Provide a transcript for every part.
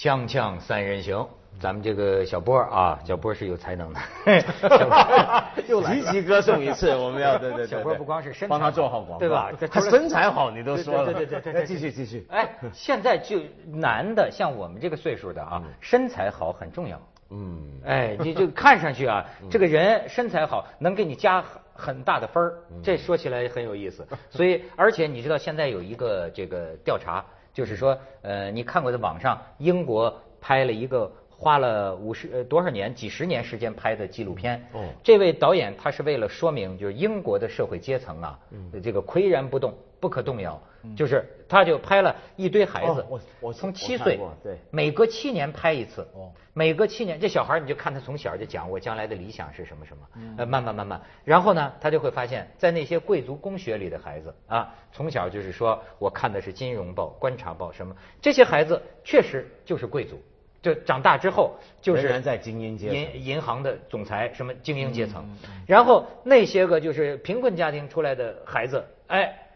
锵锵三人行，咱们这个小波啊，小波是有才能的，又来集齐歌颂一次，我们要对对对。小波不光是身材帮他做好广告，对吧？他身材好，你都说了，对对对对，继续继续。哎，现在就男的，像我们这个岁数的啊，身材好很重要。嗯，哎，你就看上去啊，这个人身材好，能给你加很大的分儿。这说起来很有意思。所以，而且你知道现在有一个这个调查。就是说，呃，你看过的网上，英国拍了一个花了五十呃多少年、几十年时间拍的纪录片。哦。这位导演他是为了说明，就是英国的社会阶层啊，这个岿然不动，不可动摇。就是他就拍了一堆孩子，我我从七岁，对，每隔七年拍一次。哦。每隔七年，这小孩你就看他从小就讲我将来的理想是什么什么。嗯。呃，慢慢慢慢，然后呢，他就会发现，在那些贵族公学里的孩子啊，从小就是说我看的是《金融报》《观察报》什么，这些孩子确实就是贵族，就长大之后就是在精英阶层，银银行的总裁什么精英阶层。然后那些个就是贫困家庭出来的孩子，哎，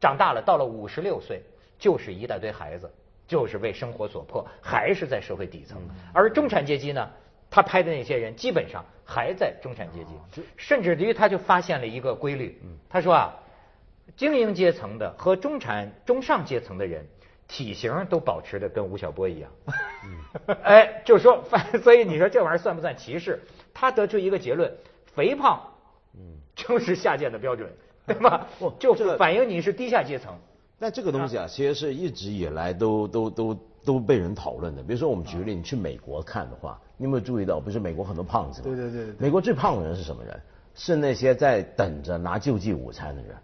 长大了到了五十六岁，就是一大堆孩子。就是为生活所迫，还是在社会底层。而中产阶级呢，他拍的那些人基本上还在中产阶级，甚至于他就发现了一个规律。他说啊，精英阶层的和中产、中上阶层的人体型都保持的跟吴晓波一样。哎，就说，所以你说这玩意儿算不算歧视？他得出一个结论：肥胖，嗯，就是下贱的标准，对吧？就反映你是低下阶层。那这个东西啊，其实是一直以来都都都都被人讨论的。比如说，我们举个例，你去美国看的话，你有没有注意到，不是美国很多胖子吗？对对对。美国最胖的人是什么人？是那些在等着拿救济午餐的人，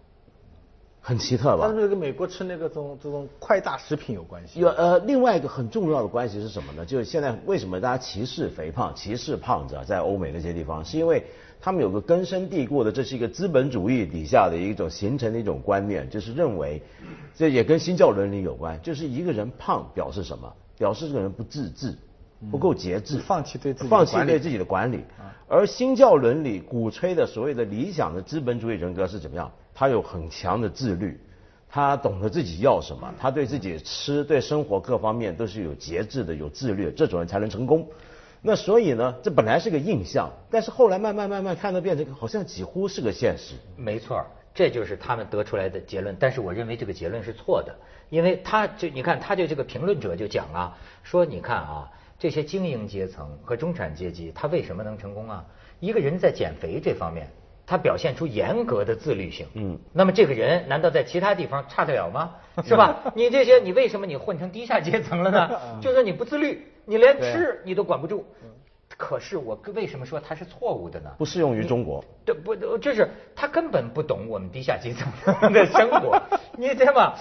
很奇特吧？是不是跟美国吃那个种这种快大食品有关系？有呃，另外一个很重要的关系是什么呢？就是现在为什么大家歧视肥胖、歧视胖子啊？在欧美那些地方，是因为。他们有个根深蒂固的，这是一个资本主义底下的一种形成的一种观念，就是认为，这也跟新教伦理有关，就是一个人胖表示什么？表示这个人不自制，不够节制，放弃对自己放弃对自己的管理。而新教伦理鼓吹的所谓的理想的资本主义人格是怎么样？他有很强的自律，他懂得自己要什么，他对自己吃、对生活各方面都是有节制的、有自律，这种人才能成功。那所以呢，这本来是个印象，但是后来慢慢慢慢看到变成好像几乎是个现实。没错，这就是他们得出来的结论。但是我认为这个结论是错的，因为他就你看，他就这个评论者就讲啊，说你看啊，这些精英阶层和中产阶级他为什么能成功啊？一个人在减肥这方面，他表现出严格的自律性。嗯。那么这个人难道在其他地方差得了吗？是吧？你这些你为什么你混成低下阶层了呢？就是你不自律。你连吃你都管不住，可是我为什么说他是错误的呢？不适用于中国。对，不，就是他根本不懂我们低下阶层 的生活，你对吗？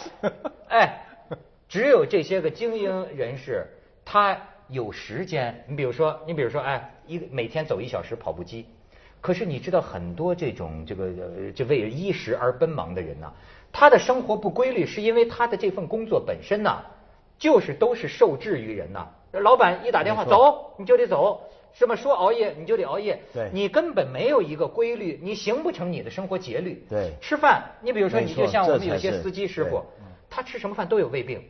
哎，只有这些个精英人士，他有时间。你比如说，你比如说，哎，一每天走一小时跑步机。可是你知道，很多这种这个这为衣食而奔忙的人呢，他的生活不规律，是因为他的这份工作本身呢，就是都是受制于人呐。老板一打电话走，你就得走，是吧说熬夜你就得熬夜，对，你根本没有一个规律，你形不成你的生活节律。对，吃饭，你比如说，你就像我们有些司机师傅，他吃什么饭都有胃病，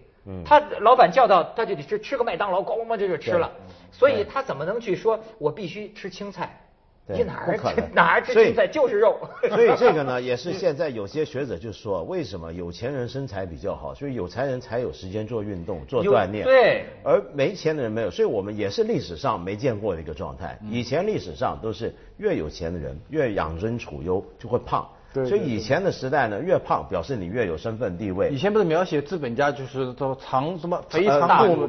他老板叫到他就得吃吃个麦当劳，咣咣咣就就吃了，所以他怎么能去说我必须吃青菜？你哪儿吃哪儿吃青菜就是肉，所以这个呢 也是现在有些学者就说，为什么有钱人身材比较好，所以有钱人才有时间做运动做锻炼，对，而没钱的人没有，所以我们也是历史上没见过的一个状态。以前历史上都是越有钱的人越养尊处优就会胖，所以以前的时代呢越胖表示你越有身份地位。以前不是描写资本家就是都长什么肥肠肚肚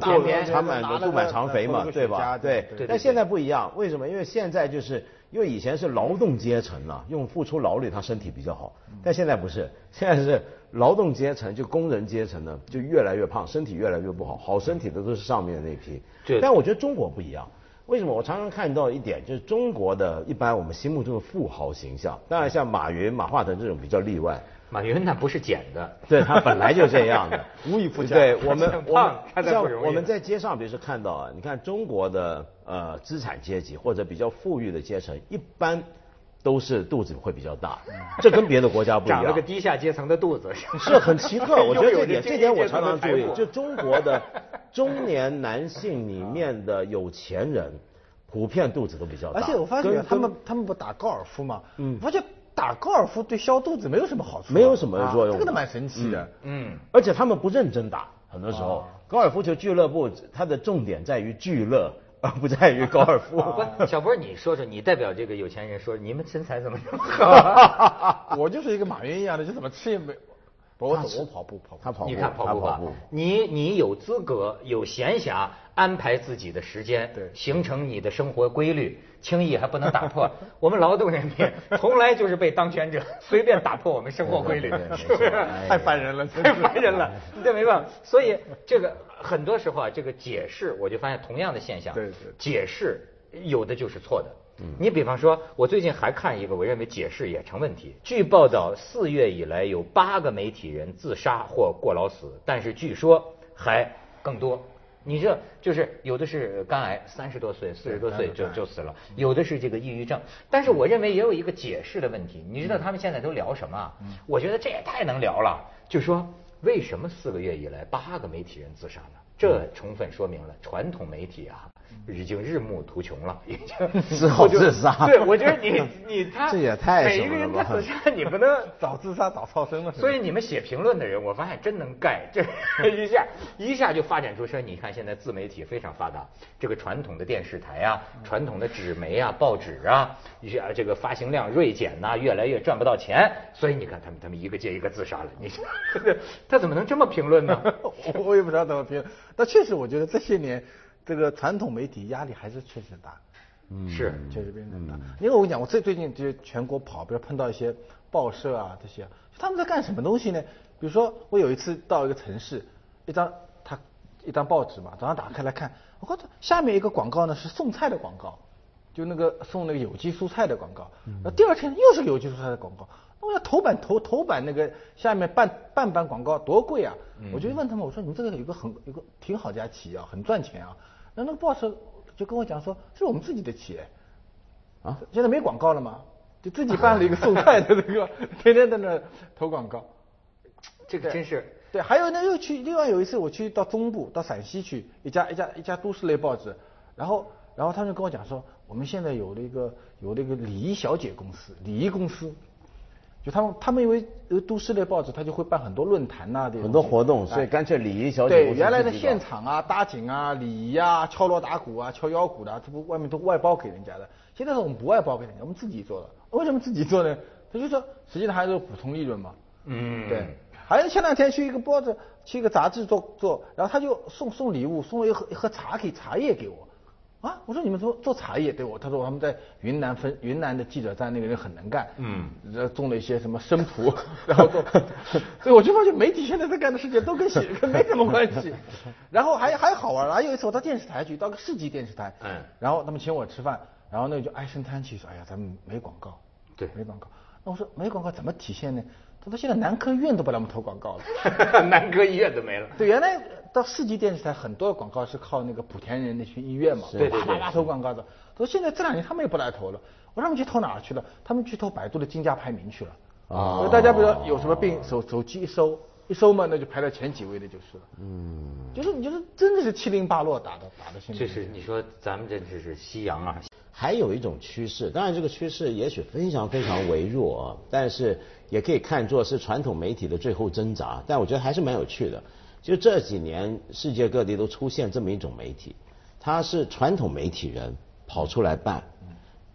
长满肚满肠肥嘛，对吧？对，但现在不一样，为什么？因为现在就是。因为以前是劳动阶层啊，用付出劳力他身体比较好，但现在不是，现在是劳动阶层就工人阶层呢就越来越胖，身体越来越不好，好身体的都是上面那批。对。但我觉得中国不一样，为什么？我常常看到一点，就是中国的一般我们心目中的富豪形象，当然像马云、马化腾这种比较例外。马云那不是捡的，对他本来就这样的，无以复加。对我们，我们像我们在街上，比如说看到啊，你看中国的呃资产阶级或者比较富裕的阶层，一般都是肚子会比较大，这跟别的国家不一样。长了个低下阶层的肚子，是很奇特。我觉得这点，这点我常常注意，就中国的中年男性里面的有钱人，普遍肚子都比较大。而且我发现他们他们不打高尔夫吗？嗯，发现打高尔夫对消肚子没有什么好处，没有什么作用，这个都蛮神奇的。嗯，而且他们不认真打，很多时候高尔夫球俱乐部它的重点在于俱乐。而不在于高尔夫。不，小波，你说说，你代表这个有钱人说，你们身材怎么这么好？我就是一个马云一样的，就怎么吃也没。我走，我跑步，跑他跑步，你看跑步吧，你你有资格有闲暇安排自己的时间，对，形成你的生活规律，轻易还不能打破。我们劳动人民 从来就是被当权者随便打破我们生活规律，是不是？太烦人了，太烦人了，这没办法。所以这个很多时候啊，这个解释我就发现同样的现象，对对，解释有的就是错的。你比方说，我最近还看一个，我认为解释也成问题。据报道，四月以来有八个媒体人自杀或过劳死，但是据说还更多。你这就是有的是肝癌，三十多岁、四十多岁就就死了；有的是这个抑郁症。但是我认为也有一个解释的问题。你知道他们现在都聊什么？我觉得这也太能聊了。就说为什么四个月以来八个媒体人自杀呢？这充分说明了传统媒体啊。已经日暮途穷了，已经 只好自杀。对，我觉得你 你他这也太每一个人他自杀，你不能 早自杀早超生了。所以你们写评论的人，我发现真能盖，这一下一下就发展出说，你看现在自媒体非常发达，这个传统的电视台啊，传统的纸媒啊、报纸啊，一些这个发行量锐减呐，越来越赚不到钱。所以你看他们他们一个接一个自杀了，你他怎么能这么评论呢？我也不知道怎么评，但确实我觉得这些年。这个传统媒体压力还是确实大，嗯，是确实变得大。因为我跟你讲，我最最近就全国跑，比如碰到一些报社啊这些，他们在干什么东西呢？比如说我有一次到一个城市，一张他一张报纸嘛，早上打开来看，我靠，下面一个广告呢是送菜的广告，就那个送那个有机蔬菜的广告。那第二天又是有机蔬菜的广告，我要头版头头版那个下面半半版广告多贵啊！我就问他们，我说你们这个有个很有个挺好家企业啊，很赚钱啊。那那个 boss 就跟我讲说，是我们自己的企业，啊，现在没广告了吗？就自己办了一个送菜的那个，天天在那投广告。这个真是。对，还有呢，又去另外有一次我去到中部，到陕西去一家一家一家都市类报纸，然后然后他就跟我讲说，我们现在有了一个有了一个礼仪小姐公司，礼仪公司。就他们，他们因为呃都市类报纸，他就会办很多论坛呐，很多活动，所以干脆礼仪小姐对原来的现场啊、搭景啊、礼仪啊、敲锣打鼓啊、敲腰鼓的，这不外面都外包给人家的。现在是我们不外包给人家，我们自己做的。为什么自己做呢？他就说，实际上还是补充利润嘛。嗯，对。还有前两天去一个报纸，去一个杂志做做，然后他就送送礼物，送了一盒一盒茶给茶叶给我。啊，我说你们做做茶叶对我，他说他们在云南分云南的记者站那个人很能干，嗯，种了一些什么生普，然后做，所以我就发现媒体现在在干的事情都跟写跟没什么关系，然后还还好玩，还有一次我到电视台去，到个市级电视台，嗯，然后他们请我吃饭，然后那个就唉声叹气说，哎呀，咱们没广告，对，没广告，那我说没广告怎么体现呢？他说现在男科医院都不让我们投广告了，男科医院都没了，对，原来。到市级电视台，很多广告是靠那个莆田人那群医院嘛，对对对，投广告的。他说现在这两年他们也不来投了，我说他们去投哪儿去了？他们去投百度的竞价排名去了。啊，大家比如说有什么病，手手机一搜，一搜嘛，那就排到前几位的就是了。嗯，就是你就是真的是七零八落打的打的。这是你说咱们这这是夕阳啊。还有一种趋势，当然这个趋势也许非常非常微弱，但是也可以看作是传统媒体的最后挣扎。但我觉得还是蛮有趣的。就这几年，世界各地都出现这么一种媒体，它是传统媒体人跑出来办，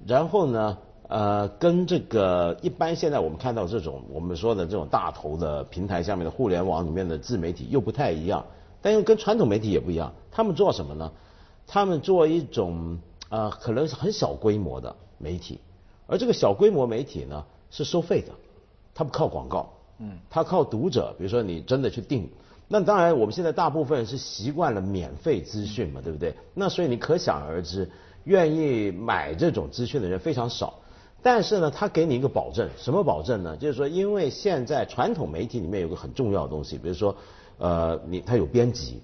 然后呢，呃，跟这个一般现在我们看到这种我们说的这种大头的平台下面的互联网里面的自媒体又不太一样，但又跟传统媒体也不一样。他们做什么呢？他们做一种呃，可能是很小规模的媒体，而这个小规模媒体呢是收费的，它不靠广告，嗯，它靠读者，比如说你真的去订。那当然，我们现在大部分是习惯了免费资讯嘛，对不对？那所以你可想而知，愿意买这种资讯的人非常少。但是呢，他给你一个保证，什么保证呢？就是说，因为现在传统媒体里面有个很重要的东西，比如说，呃，你它有编辑，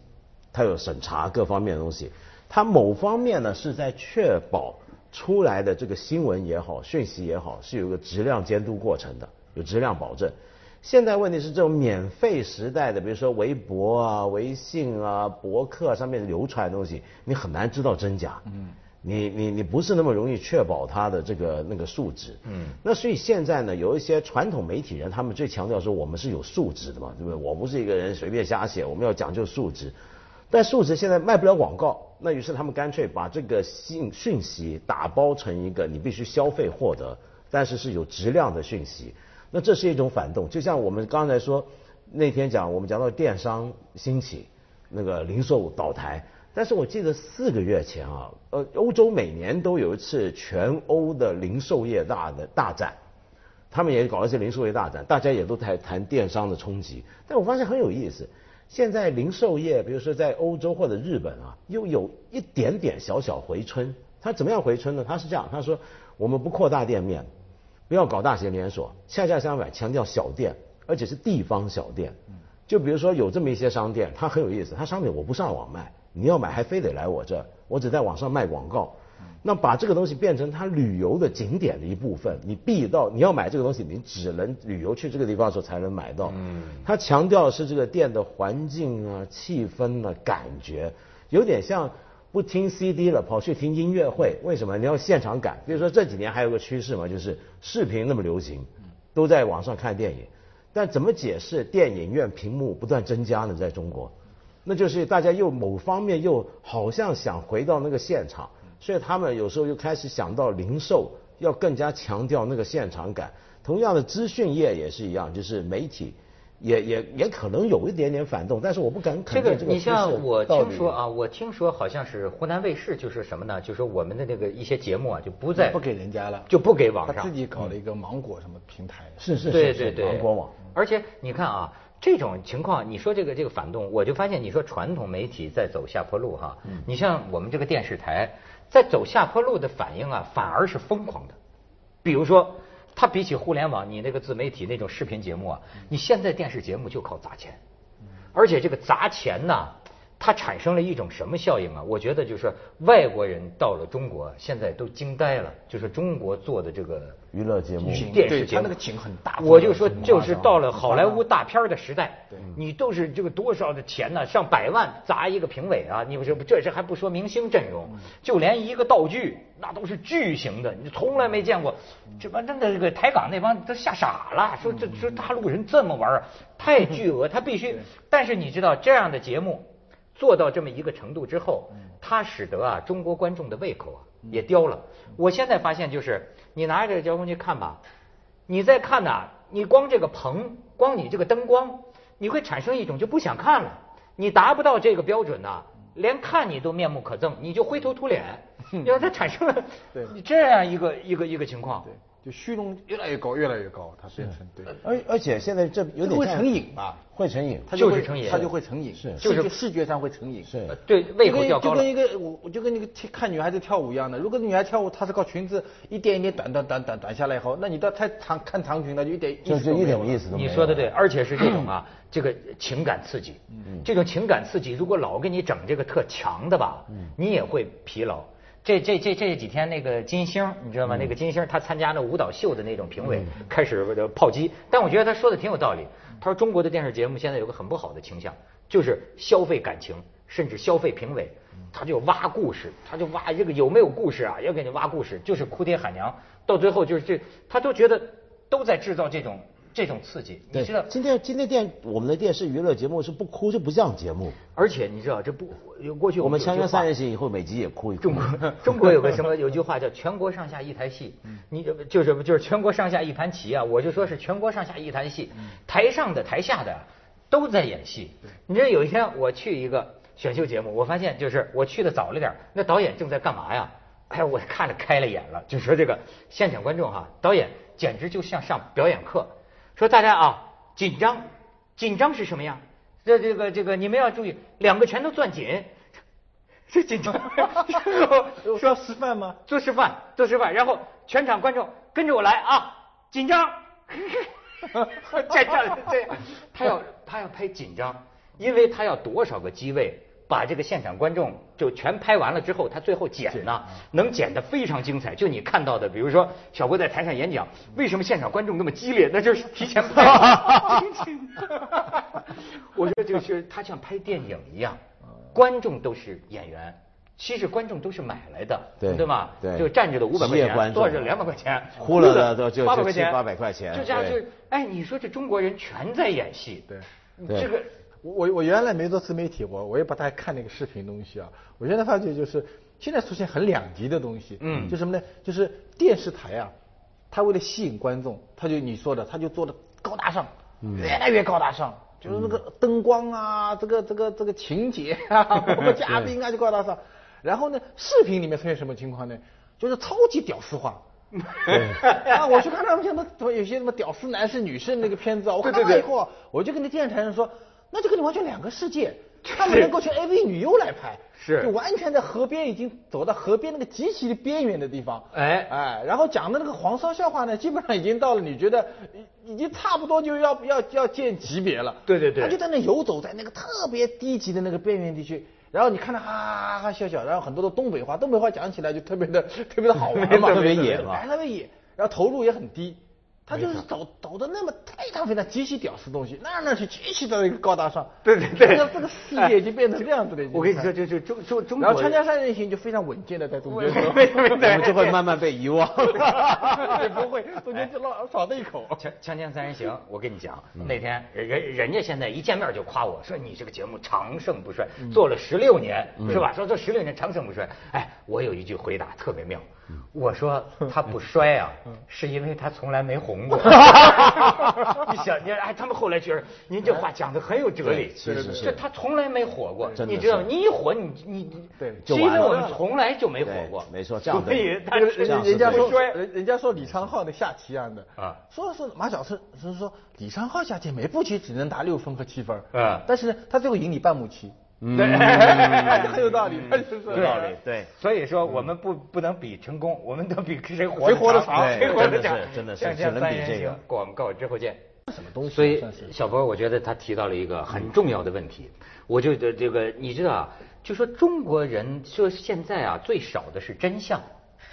它有审查各方面的东西，它某方面呢是在确保出来的这个新闻也好，讯息也好，是有个质量监督过程的，有质量保证。现在问题是这种免费时代的，比如说微博啊、微信啊、博客上面流传的东西，你很难知道真假。嗯。你你你不是那么容易确保它的这个那个素质，嗯，那所以现在呢，有一些传统媒体人，他们最强调说我们是有素质的嘛，对不对？我不是一个人随便瞎写，我们要讲究素质。但素质现在卖不了广告，那于是他们干脆把这个信讯息打包成一个你必须消费获得，但是是有质量的讯息。那这是一种反动，就像我们刚才说那天讲，我们讲到电商兴起，那个零售倒台。但是我记得四个月前啊，呃，欧洲每年都有一次全欧的零售业大的大战，他们也搞一些零售业大战，大家也都在谈电商的冲击。但我发现很有意思，现在零售业，比如说在欧洲或者日本啊，又有一点点小小回春。他怎么样回春呢？他是这样，他说我们不扩大店面，不要搞大型连锁，恰恰相反，强调小店，而且是地方小店。就比如说有这么一些商店，它很有意思，它商品我不上网卖。你要买还非得来我这，我只在网上卖广告。那把这个东西变成它旅游的景点的一部分，你必到你要买这个东西，你只能旅游去这个地方的时候才能买到。嗯，它强调的是这个店的环境啊、气氛啊、感觉，有点像不听 CD 了，跑去听音乐会。为什么？你要现场感。比如说这几年还有个趋势嘛，就是视频那么流行，都在网上看电影。但怎么解释电影院屏幕不断增加呢？在中国？那就是大家又某方面又好像想回到那个现场，所以他们有时候又开始想到零售要更加强调那个现场感。同样的，资讯业也是一样，就是媒体也也也可能有一点点反动，但是我不敢肯定这个你像我听说啊，我听说好像是湖南卫视就是什么呢？就是我们的那个一些节目啊，就不再不给人家了，就不给网上，他自己搞了一个芒果什么平台，是是是是芒果网。而且你看啊。这种情况，你说这个这个反动，我就发现你说传统媒体在走下坡路哈。嗯。你像我们这个电视台在走下坡路的反应啊，反而是疯狂的。比如说，它比起互联网，你那个自媒体那种视频节目啊，你现在电视节目就靠砸钱，而且这个砸钱呢。它产生了一种什么效应啊？我觉得就是外国人到了中国，现在都惊呆了。就是中国做的这个娱乐节目、电视节目，他那个景很大。我就说，就是到了好莱坞大片的时代，你都是这个多少的钱呢？上百万砸一个评委啊！你不是，这是还不说明星阵容，就连一个道具那都是巨型的，你从来没见过。这帮真的这个台港那帮都吓傻了，说这说大陆人这么玩啊，太 巨额，他必须。但是你知道这样的节目。做到这么一个程度之后，它使得啊中国观众的胃口啊也刁了。我现在发现就是，你拿着这个遥控器看吧，你再看呐，你光这个棚，光你这个灯光，你会产生一种就不想看了。你达不到这个标准呐，连看你都面目可憎，你就灰头土脸。因为它产生了这样一个一个一个情况。就虚荣越来越高，越来越高，它变成对。而而且现在这有点会成瘾吧？会成瘾，它就是成瘾，它就会成瘾，是。就是视觉上会成瘾。是，对，胃口较高就跟一个我，我就跟那个看女孩子跳舞一样的。如果女孩跳舞，她是靠裙子一点一点短短短短短下来以后，那你到太长看长裙了，就一点就就一点意思都没有。你说的对，而且是这种啊，这个情感刺激，这种情感刺激，如果老给你整这个特强的吧，你也会疲劳。这这这这几天那个金星，你知道吗？那个金星他参加那舞蹈秀的那种评委开始炮击，但我觉得他说的挺有道理。他说中国的电视节目现在有个很不好的倾向，就是消费感情，甚至消费评委，他就挖故事，他就挖这个有没有故事啊？要给你挖故事，就是哭爹喊娘，到最后就是这，他都觉得都在制造这种。这种刺激，你知道？今天今天电我们的电视娱乐节目是不哭就不像节目，而且你知道这不过去我们《锵锵三人行》以后每集也哭一哭。中国中国有个什么有句话叫“全国上下一台戏”，你就是就是全国上下一盘棋啊！我就说是全国上下一台戏，台上的台下的都在演戏。你知道有一天我去一个选秀节目，我发现就是我去的早了点，那导演正在干嘛呀？哎，我看着开了眼了，就说这个现场观众哈，导演简直就像上表演课。说大家啊，紧张，紧张是什么样？这这个这个，你们要注意，两个拳头攥紧，这紧张。需要示范吗？做示范，做示范。然后全场观众跟着我来啊，紧张。这样这样，他要他要拍紧张，因为他要多少个机位把这个现场观众就全拍完了之后，他最后剪呢，能剪得非常精彩。就你看到的，比如说小郭在台上演讲，为什么现场观众那么激烈？那就是提前拍。我说就是他像拍电影一样，观众都是演员。其实观众都是买来的，对对吗？对，就站着的五百块钱，坐着两百块钱，呼了的都就八百块钱，八百块钱，就这样就哎，你说这中国人全在演戏，对，这个我我原来没做自媒体，我我也不太看那个视频东西啊。我现在发觉就是现在出现很两极的东西，嗯，就什么呢？就是电视台啊，他为了吸引观众，他就你说的，他就做的高大上，越来越高大上，就是那个灯光啊，这个这个这个情节啊，包括嘉宾啊，就高大上。然后呢，视频里面出现什么情况呢？就是超级屌丝化。啊，我去看他们什么有些什么屌丝男士、女士那个片子啊，我看了以后，我就跟那电视台人说，那就跟你完全两个世界。他们能够去 AV 女优来拍，是，就完全在河边已经走到河边那个极其的边缘的地方。哎哎，然后讲的那个黄骚笑话呢，基本上已经到了你觉得已经差不多就要要要见级别了。对对对。他就在那游走在那个特别低级的那个边缘地区。然后你看他哈哈哈笑笑，然后很多的东北话，东北话讲起来就特别的 特别的好玩嘛，特别野嘛，特别野，然后投入也很低。他就是走走的那么非常非常极其屌丝东西，那那是极其的一个高大上。对对对，这个这个世界已经变成这样子的。我跟你说，就就中中中国。然后《锵锵三人行》就非常稳健的在中间，我们就会慢慢被遗忘。也不会，中间就老少的一口。《锵锵锵三人行》，我跟你讲，那天人人家现在一见面就夸我说你这个节目长盛不衰，做了十六年是吧？说这十六年长盛不衰。哎，我有一句回答特别妙。我说他不衰啊，是因为他从来没红过。你想，你哎，他们后来觉得您这话讲的很有哲理。是是是，这他从来没火过，你知道吗？你一火，你你对，是因为我们从来就没火过。没错，这样所以他人家说，人人家说李昌浩的下棋一样的啊，说是马晓春是说李昌浩下棋每步棋只能打六分和七分，嗯，但是呢，他最后赢你半目棋。对，很有道理，有道理。对，所以说我们不不能比成功，我们都比谁活谁活得长，谁活得长，真的是只能比这个。广告之后见。什么东西？所以小波，我觉得他提到了一个很重要的问题。我就这这个，你知道啊？就说中国人说现在啊，最少的是真相，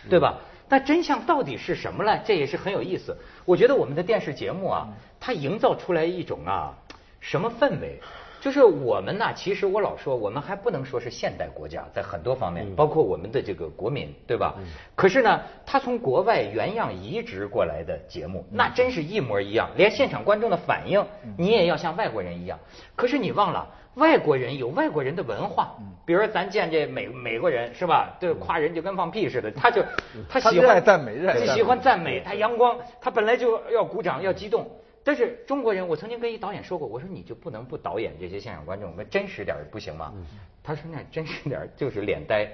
对吧？那真相到底是什么呢？这也是很有意思。我觉得我们的电视节目啊，它营造出来一种啊什么氛围？就是我们呢，其实我老说，我们还不能说是现代国家，在很多方面，包括我们的这个国民，对吧？可是呢，他从国外原样移植过来的节目，那真是一模一样，连现场观众的反应，你也要像外国人一样。可是你忘了，外国人有外国人的文化，比如咱见这美美国人是吧？对，夸人就跟放屁似的，他就他喜欢赞美，他喜欢赞美，他阳光，他本来就要鼓掌要激动。但是中国人，我曾经跟一导演说过，我说你就不能不导演这些现场观众，我们真实点不行吗？他说那真实点就是脸呆。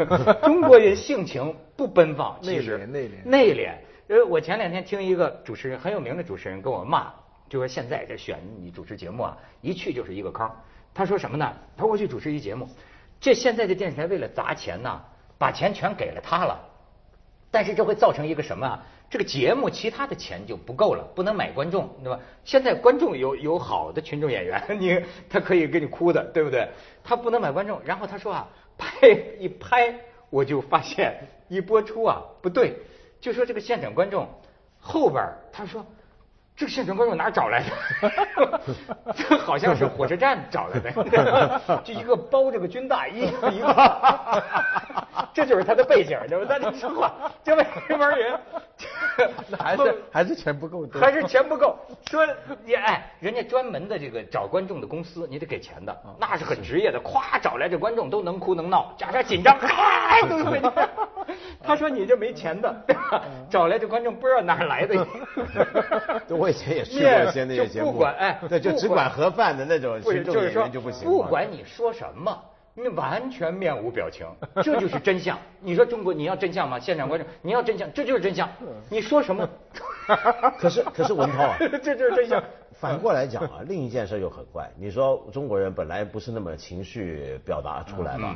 中国人性情不奔放，内敛内敛内敛。呃，我前两天听一个主持人很有名的主持人跟我骂，就说现在这选你主持节目啊，一去就是一个坑。他说什么呢？他说我去主持一节目，这现在这电视台为了砸钱呢，把钱全给了他了，但是这会造成一个什么？这个节目其他的钱就不够了，不能买观众，对吧？现在观众有有好的群众演员，你他可以给你哭的，对不对？他不能买观众。然后他说啊，拍一拍，我就发现一播出啊不对，就说这个现场观众后边他说。这个现场观众哪找来的？这好像是火车站找来的，就一个包着个军大衣，一个，这就是他的背景，对吧？咱这说话，这位这帮人，还是还是钱不够，还是钱不够。说你哎，人家专门的这个找观众的公司，你得给钱的，那是很职业的。夸找来这观众都能哭能闹，假设紧张，咔都会。他说你这没钱的，找来这观众不知道哪来的。我以前也去过一些那些节目，不管哎，对，就只管盒饭的那种群众演员就不行。不管你说什么，你完全面无表情，这就是真相。你说中国你要真相吗？现场观众你要真相，这就是真相。你说什么？可是可是文涛啊，这就是真相。反过来讲啊，另一件事又很怪。你说中国人本来不是那么情绪表达出来嘛？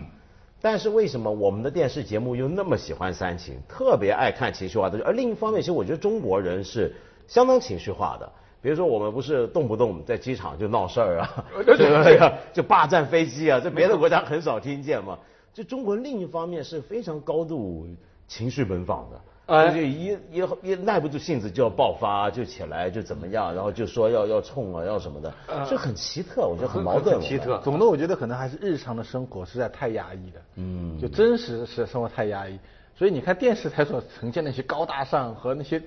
但是为什么我们的电视节目又那么喜欢煽情，特别爱看情绪化的？而另一方面，其实我觉得中国人是相当情绪化的。比如说我们不是动不动在机场就闹事儿啊，对对？就霸占飞机啊，这别的国家很少听见嘛。就中国另一方面是非常高度情绪奔放的。啊，就一一一耐不住性子就要爆发，就起来就怎么样，然后就说要要冲啊，要什么的，这很奇特，我觉得很矛盾。奇特，总的我觉得可能还是日常的生活实在太压抑了，嗯，就真实是生活太压抑，所以你看电视台所呈现那些高大上和那些。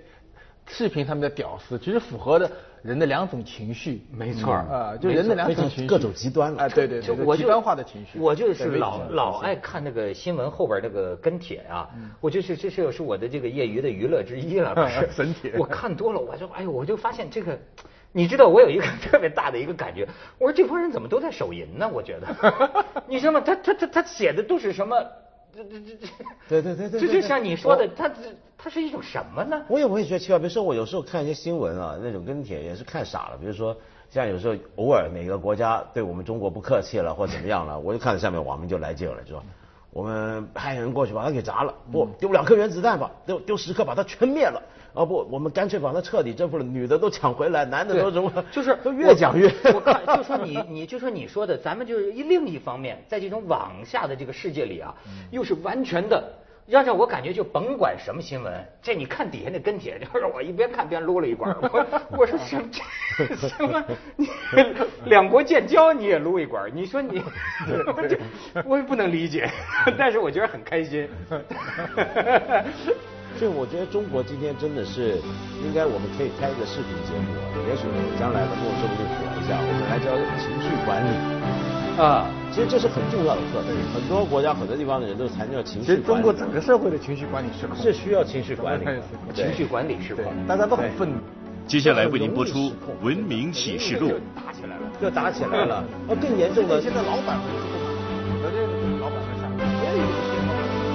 视频他们的屌丝，其实符合的人的两种情绪，没错啊，就人的两种情绪，各种极端啊，对对对，极端化的情绪。我就是老老爱看那个新闻后边那个跟帖啊，我就是这是是我的这个业余的娱乐之一了，不是 神帖。我看多了，我就哎呦，我就发现这个，你知道我有一个 特别大的一个感觉，我说这帮人怎么都在手淫呢？我觉得，你知道吗？他他他他写的都是什么？这这这这，对对对对，这就像你说的，它这它是一种什么呢？我也我也觉得奇怪，比如说我有时候看一些新闻啊，那种跟帖也是看傻了。比如说像有时候偶尔哪个国家对我们中国不客气了或怎么样了，我就看到下面网民就来劲了，就说我们派人过去把它给砸了，不丢两颗原子弹吧，丢丢十颗把它全灭了。啊不，我们干脆把它彻底征服了，女的都抢回来，男的都什么，就是都越讲越。我看就说你，你就说你说的，咱们就是一另一方面，在这种网下的这个世界里啊，又是完全的，让让我感觉就甭管什么新闻，这你看底下那跟帖，就是我一边看边撸了一管，我 我说什么什么，你两国建交你也撸一管，你说你，我也不能理解，但是我觉得很开心。所以我觉得中国今天真的是应该，我们可以开一个视频节目，也许将来的末说不定火一下，我们来教情绪管理啊。其实这是很重要的课题，很多国家很多地方的人都强调情绪。其实中国整个社会的情绪管理失控，是需要情绪管理，情绪管理失控，大家都很愤怒。接下来为您播出《文明启示录》。打起来了，又打起来了，那更严重的，现在老板。